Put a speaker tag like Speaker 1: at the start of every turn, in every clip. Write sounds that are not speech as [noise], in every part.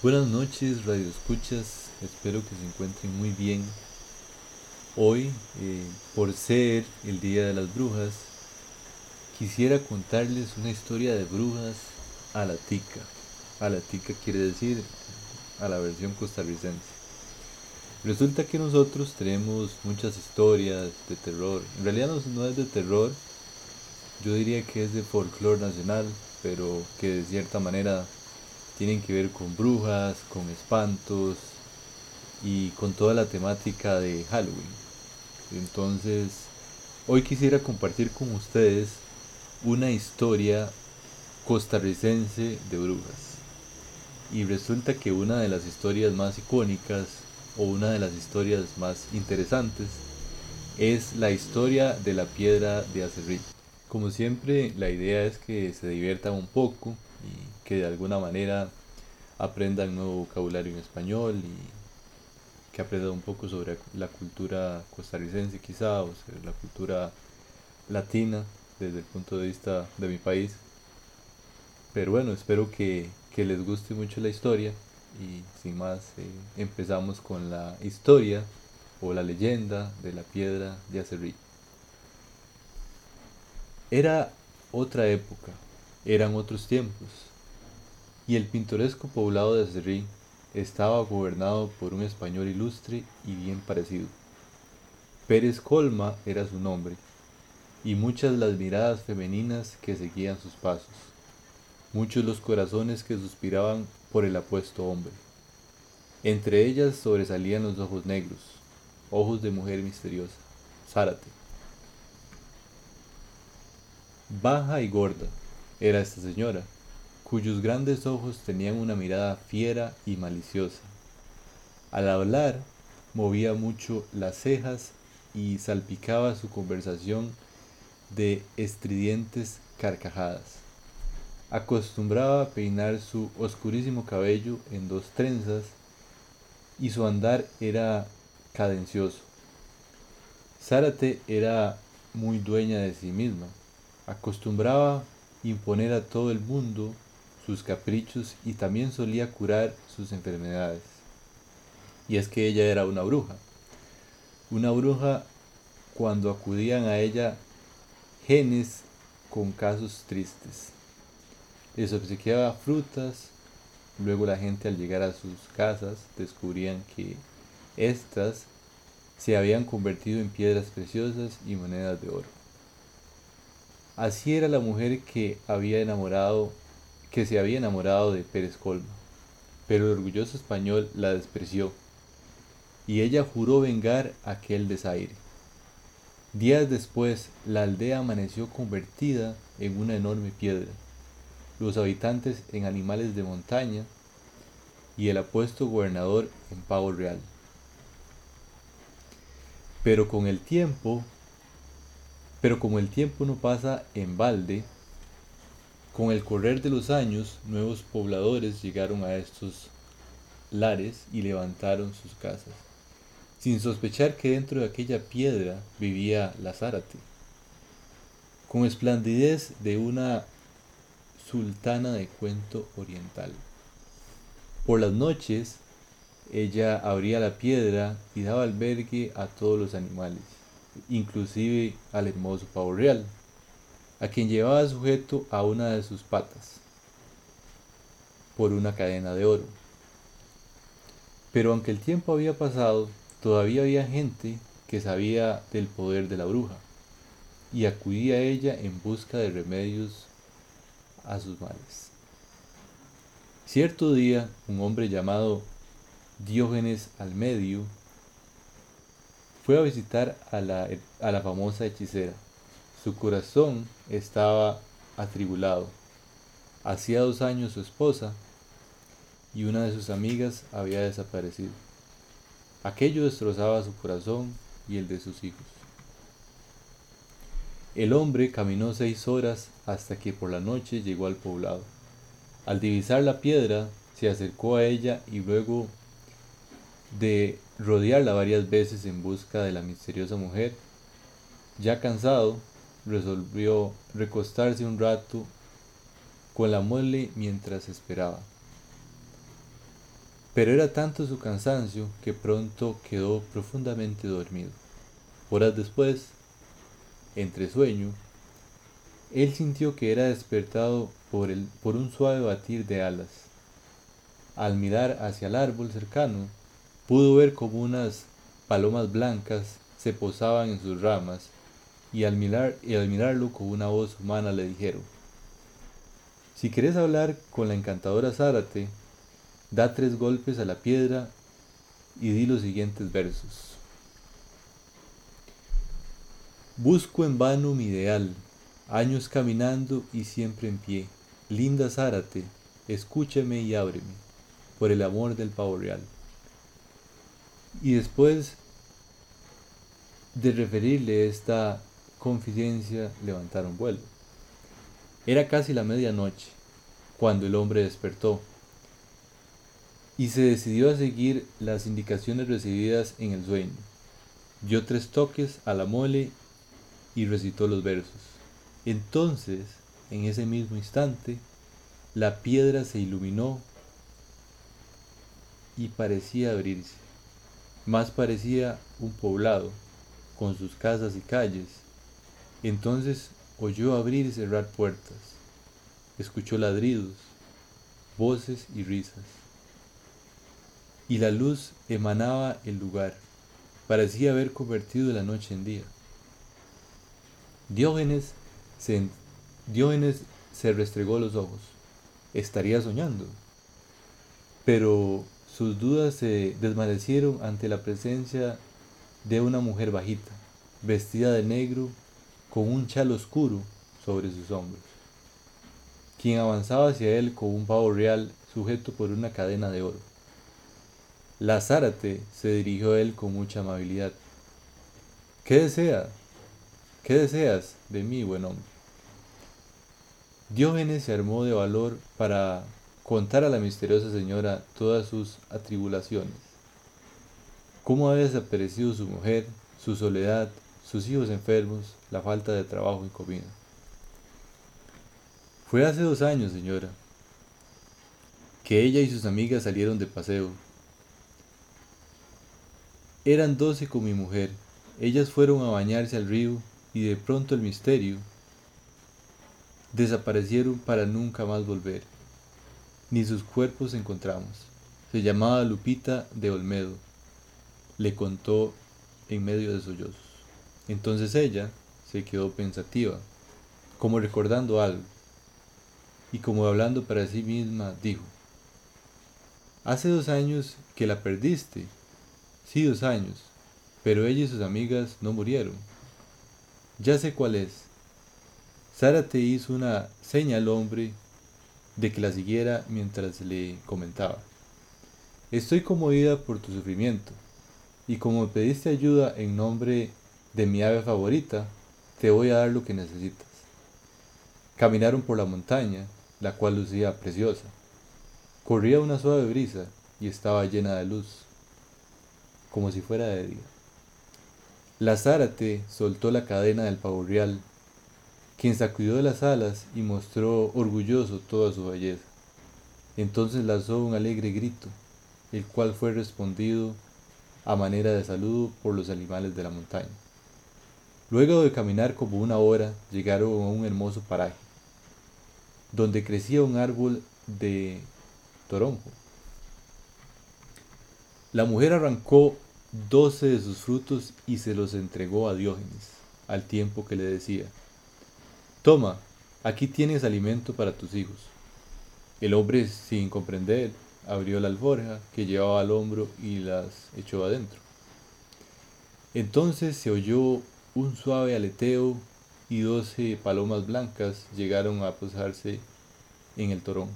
Speaker 1: Buenas noches, Radio Escuchas. Espero que se encuentren muy bien. Hoy, eh, por ser el Día de las Brujas, quisiera contarles una historia de brujas a la tica. A la tica quiere decir a la versión costarricense. Resulta que nosotros tenemos muchas historias de terror. En realidad no, es de terror, yo diría que es de folclore nacional, pero que de cierta manera tienen que ver con brujas, con espantos y con toda la temática de Halloween. Entonces, hoy quisiera compartir con ustedes una historia costarricense de brujas. Y resulta que una de las historias más icónicas o una de las historias más interesantes es la historia de la piedra de Acerrí. Como siempre, la idea es que se diviertan un poco y que de alguna manera aprendan nuevo vocabulario en español y que aprendan un poco sobre la cultura costarricense quizá o sobre la cultura latina desde el punto de vista de mi país. Pero bueno, espero que, les guste mucho la historia y sin más eh, empezamos con la historia o la leyenda de la piedra de Acerrí. Era otra época, eran otros tiempos, y el pintoresco poblado de Acerrí estaba gobernado por un español ilustre y bien parecido. Pérez Colma era su nombre, y muchas las miradas femeninas que seguían sus pasos, muchos los corazones que suspiraban por el apuesto hombre. Entre ellas sobresalían los ojos negros, ojos de mujer misteriosa, Zárate. Baja y gorda era esta señora, cuyos grandes ojos tenían una mirada fiera y maliciosa. Al hablar, movía mucho las cejas y salpicaba su conversación de estridentes carcajadas. Acostumbraba a peinar su oscurísimo cabello en dos trenzas y su andar era cadencioso. Zárate era muy dueña de sí misma. Acostumbraba imponer a todo el mundo sus caprichos y también solía curar sus enfermedades. Y es que ella era una bruja. Una bruja cuando acudían a ella genes con casos tristes les obsequiaba frutas, luego la gente al llegar a sus casas descubrían que éstas se habían convertido en piedras preciosas y monedas de oro. Así era la mujer que había enamorado, que se había enamorado de Pérez Colma, pero el orgulloso español la despreció y ella juró vengar aquel desaire. Días después, la aldea amaneció convertida en una enorme piedra los habitantes en animales de montaña y el apuesto gobernador en pavo real. Pero con el tiempo, pero como el tiempo no pasa en balde, con el correr de los años, nuevos pobladores llegaron a estos lares y levantaron sus casas, sin sospechar que dentro de aquella piedra vivía la Zárate. Con esplendidez de una sultana de cuento oriental. Por las noches, ella abría la piedra y daba albergue a todos los animales, inclusive al hermoso pavo real, a quien llevaba sujeto a una de sus patas por una cadena de oro. Pero aunque el tiempo había pasado, todavía había gente que sabía del poder de la bruja y acudía a ella en busca de remedios a sus males. Cierto día, un hombre llamado Diógenes Almedio fue a visitar a la, a la famosa hechicera. Su corazón estaba atribulado. Hacía dos años su esposa y una de sus amigas había desaparecido. Aquello destrozaba su corazón y el de sus hijos. El hombre caminó seis horas hasta que por la noche llegó al poblado. Al divisar la piedra, se acercó a ella y luego de rodearla varias veces en busca de la misteriosa mujer, ya cansado, resolvió recostarse un rato con la mole mientras esperaba. Pero era tanto su cansancio que pronto quedó profundamente dormido. Horas después, entre sueño, él sintió que era despertado por, el, por un suave batir de alas. Al mirar hacia el árbol cercano, pudo ver como unas palomas blancas se posaban en sus ramas y al, mirar, y al mirarlo con una voz humana le dijeron, si quieres hablar con la encantadora Zárate, da tres golpes a la piedra y di los siguientes versos. Busco en vano mi ideal, años caminando y siempre en pie. Linda Zárate, escúchame y ábreme, por el amor del pavo real. Y después de referirle esta confidencia, levantaron vuelo. Era casi la medianoche, cuando el hombre despertó, y se decidió a seguir las indicaciones recibidas en el sueño. Dio tres toques a la mole y recitó los versos. Entonces, en ese mismo instante, la piedra se iluminó y parecía abrirse. Más parecía un poblado, con sus casas y calles. Entonces oyó abrir y cerrar puertas. Escuchó ladridos, voces y risas y la luz emanaba el lugar. Parecía haber convertido la noche en día. Diógenes se, Diógenes se restregó los ojos. Estaría soñando. Pero sus dudas se desvanecieron ante la presencia de una mujer bajita, vestida de negro, con un chal oscuro sobre sus hombros, quien avanzaba hacia él con un pavo real sujeto por una cadena de oro. La Zárate se dirigió a él con mucha amabilidad. ¿Qué desea? ¿Qué deseas de mí, buen hombre? Diógenes se armó de valor para contar a la misteriosa señora todas sus atribulaciones. Cómo había desaparecido su mujer, su soledad, sus hijos enfermos, la falta de trabajo y comida. Fue hace dos años, señora, que ella y sus amigas salieron de paseo eran doce con mi mujer. Ellas fueron a bañarse al río y de pronto el misterio desaparecieron para nunca más volver. Ni sus cuerpos encontramos. Se llamaba Lupita de Olmedo. Le contó en medio de sollozos. Entonces ella se quedó pensativa, como recordando algo, y como hablando para sí misma, dijo, Hace dos años que la perdiste Sí, dos años, pero ella y sus amigas no murieron. Ya sé cuál es. Sara te hizo una seña al hombre de que la siguiera mientras le comentaba. Estoy conmovida por tu sufrimiento, y como me pediste ayuda en nombre de mi ave favorita, te voy a dar lo que necesitas. Caminaron por la montaña, la cual lucía preciosa. Corría una suave brisa y estaba llena de luz como si fuera de día. La Zárate soltó la cadena del pavo real, quien sacudió las alas y mostró orgulloso toda su belleza. Entonces lanzó un alegre grito, el cual fue respondido a manera de saludo por los animales de la montaña. Luego de caminar como una hora, llegaron a un hermoso paraje, donde crecía un árbol de toronjo. La mujer arrancó doce de sus frutos y se los entregó a Diógenes, al tiempo que le decía, Toma, aquí tienes alimento para tus hijos. El hombre, sin comprender, abrió la alforja que llevaba al hombro y las echó adentro. Entonces se oyó un suave aleteo y doce palomas blancas llegaron a posarse en el torón.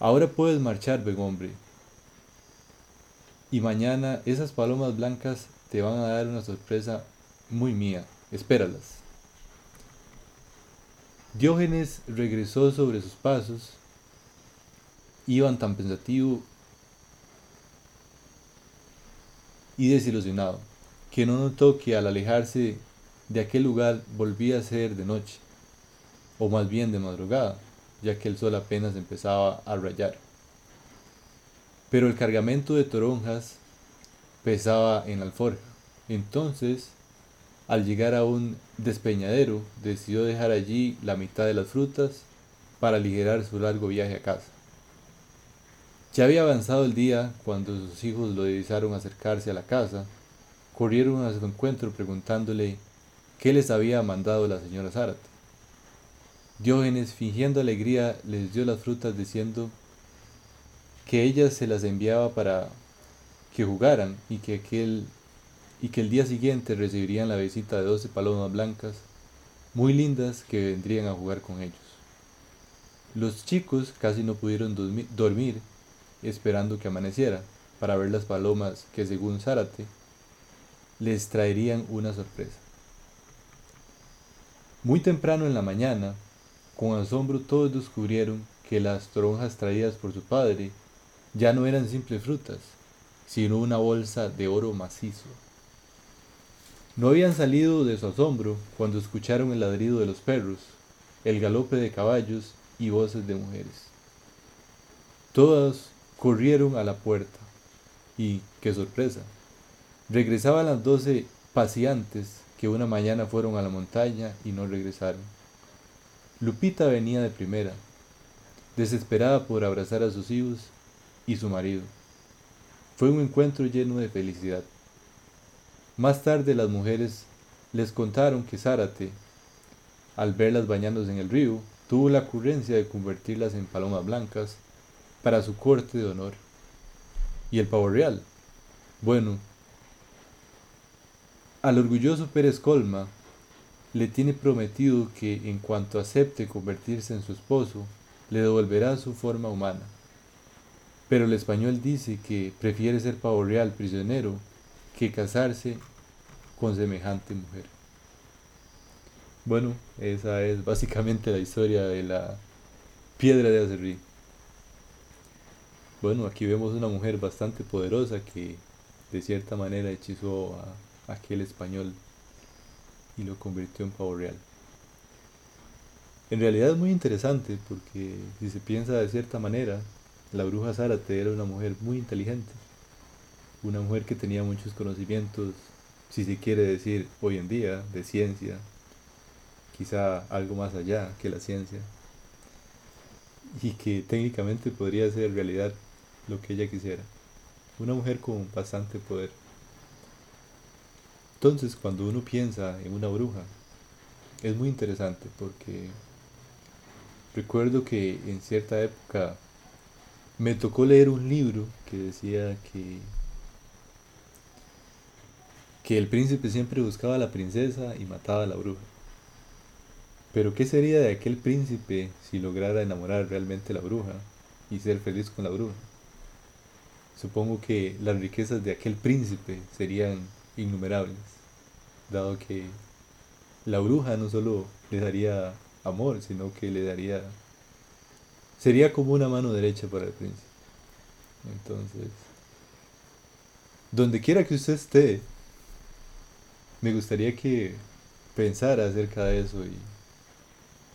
Speaker 1: Ahora puedes marchar, buen hombre, y mañana esas palomas blancas te van a dar una sorpresa muy mía. Espéralas. Diógenes regresó sobre sus pasos. Iban tan pensativo y desilusionado, que no notó que al alejarse de aquel lugar volvía a ser de noche, o más bien de madrugada, ya que el sol apenas empezaba a rayar. pero el cargamento de toronjas pesaba en la alforja. Entonces, al llegar a un despeñadero, decidió dejar allí la mitad de las frutas para aligerar su largo viaje a casa. Ya había avanzado el día cuando sus hijos lo divisaron acercarse a la casa, corrieron a su encuentro preguntándole qué les había mandado la señora Zárate. Diógenes, fingiendo alegría, les dio las frutas diciendo que ella se las enviaba para que jugaran y que, aquel, y que el día siguiente recibirían la visita de doce palomas blancas muy lindas que vendrían a jugar con ellos. Los chicos casi no pudieron dormir esperando que amaneciera para ver las palomas que según Zárate les traerían una sorpresa. Muy temprano en la mañana, con asombro todos descubrieron que las toronjas traídas por su padre ya no eran simples frutas, sino una bolsa de oro macizo. No habían salido de su asombro cuando escucharon el ladrido de los perros, el galope de caballos y voces de mujeres. Todas corrieron a la puerta y, qué sorpresa, regresaban las doce paseantes que una mañana fueron a la montaña y no regresaron. Lupita venía de primera, desesperada por abrazar a sus hijos y su marido. Fue un encuentro lleno de felicidad. Más tarde las mujeres les contaron que Zárate, al verlas bañándose en el río, tuvo la ocurrencia de convertirlas en palomas blancas para su corte de honor. ¿Y el pavo real? Bueno, al orgulloso Pérez Colma le tiene prometido que en cuanto acepte convertirse en su esposo, le devolverá su forma humana. Pero el español dice que prefiere ser pavo real prisionero que casarse con semejante mujer. Bueno, esa es básicamente la historia de la piedra de Acerrí. Bueno, aquí vemos una mujer bastante poderosa que de cierta manera hechizó a aquel español y lo convirtió en pavo real. En realidad es muy interesante porque si se piensa de cierta manera, la bruja Zárate era una mujer muy inteligente, una mujer que tenía muchos conocimientos, si se quiere decir hoy en día, de ciencia, quizá algo más allá que la ciencia, y que técnicamente podría ser realidad lo que ella quisiera. Una mujer con bastante poder. Entonces, cuando uno piensa en una bruja, es muy interesante porque recuerdo que en cierta época me tocó leer un libro que decía que que el príncipe siempre buscaba a la princesa y mataba a la bruja. Pero ¿qué sería de aquel príncipe si lograra enamorar realmente a la bruja y ser feliz con la bruja? Supongo que las riquezas de aquel príncipe serían innumerables, dado que la bruja no solo le daría amor, sino que le daría... Sería como una mano derecha para el príncipe. Entonces, donde quiera que usted esté, me gustaría que pensara acerca de eso y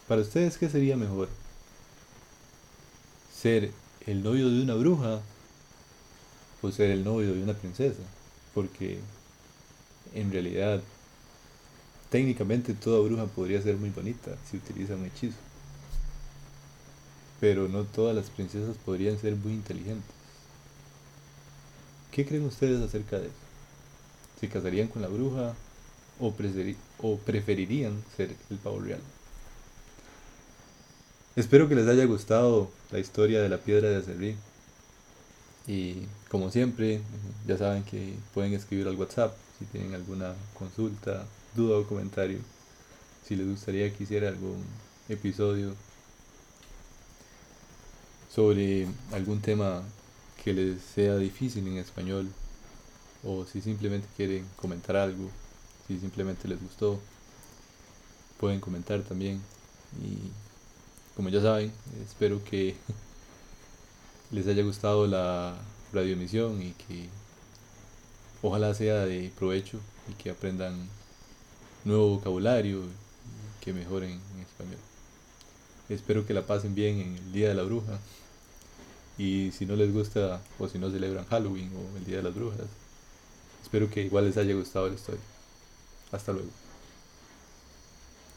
Speaker 1: para ustedes, ¿qué sería mejor? ¿Ser el novio de una bruja o ser el novio de una princesa? Porque en realidad, técnicamente toda bruja podría ser muy bonita si utiliza un hechizo. Pero no todas las princesas podrían ser muy inteligentes. ¿Qué creen ustedes acerca de eso? ¿Se casarían con la bruja o, preferirían ser el pavo real? Espero que les haya gustado la historia de la piedra de Acerrí. Y como siempre, ya saben que pueden escribir al WhatsApp si tienen alguna consulta, duda o comentario. Si les gustaría que hiciera algún episodio sobre algún tema que les sea difícil en español o si simplemente quieren comentar algo, si simplemente les gustó, pueden comentar también y como ya saben, espero que [laughs] les haya gustado la radioemisión y que ojalá sea de provecho y que aprendan nuevo vocabulario y que mejoren en español. Espero que la pasen bien en el Día de la Bruja Y si no les gusta o si no celebran Halloween o el Día de las Brujas, espero que igual les haya gustado la historia. Hasta luego.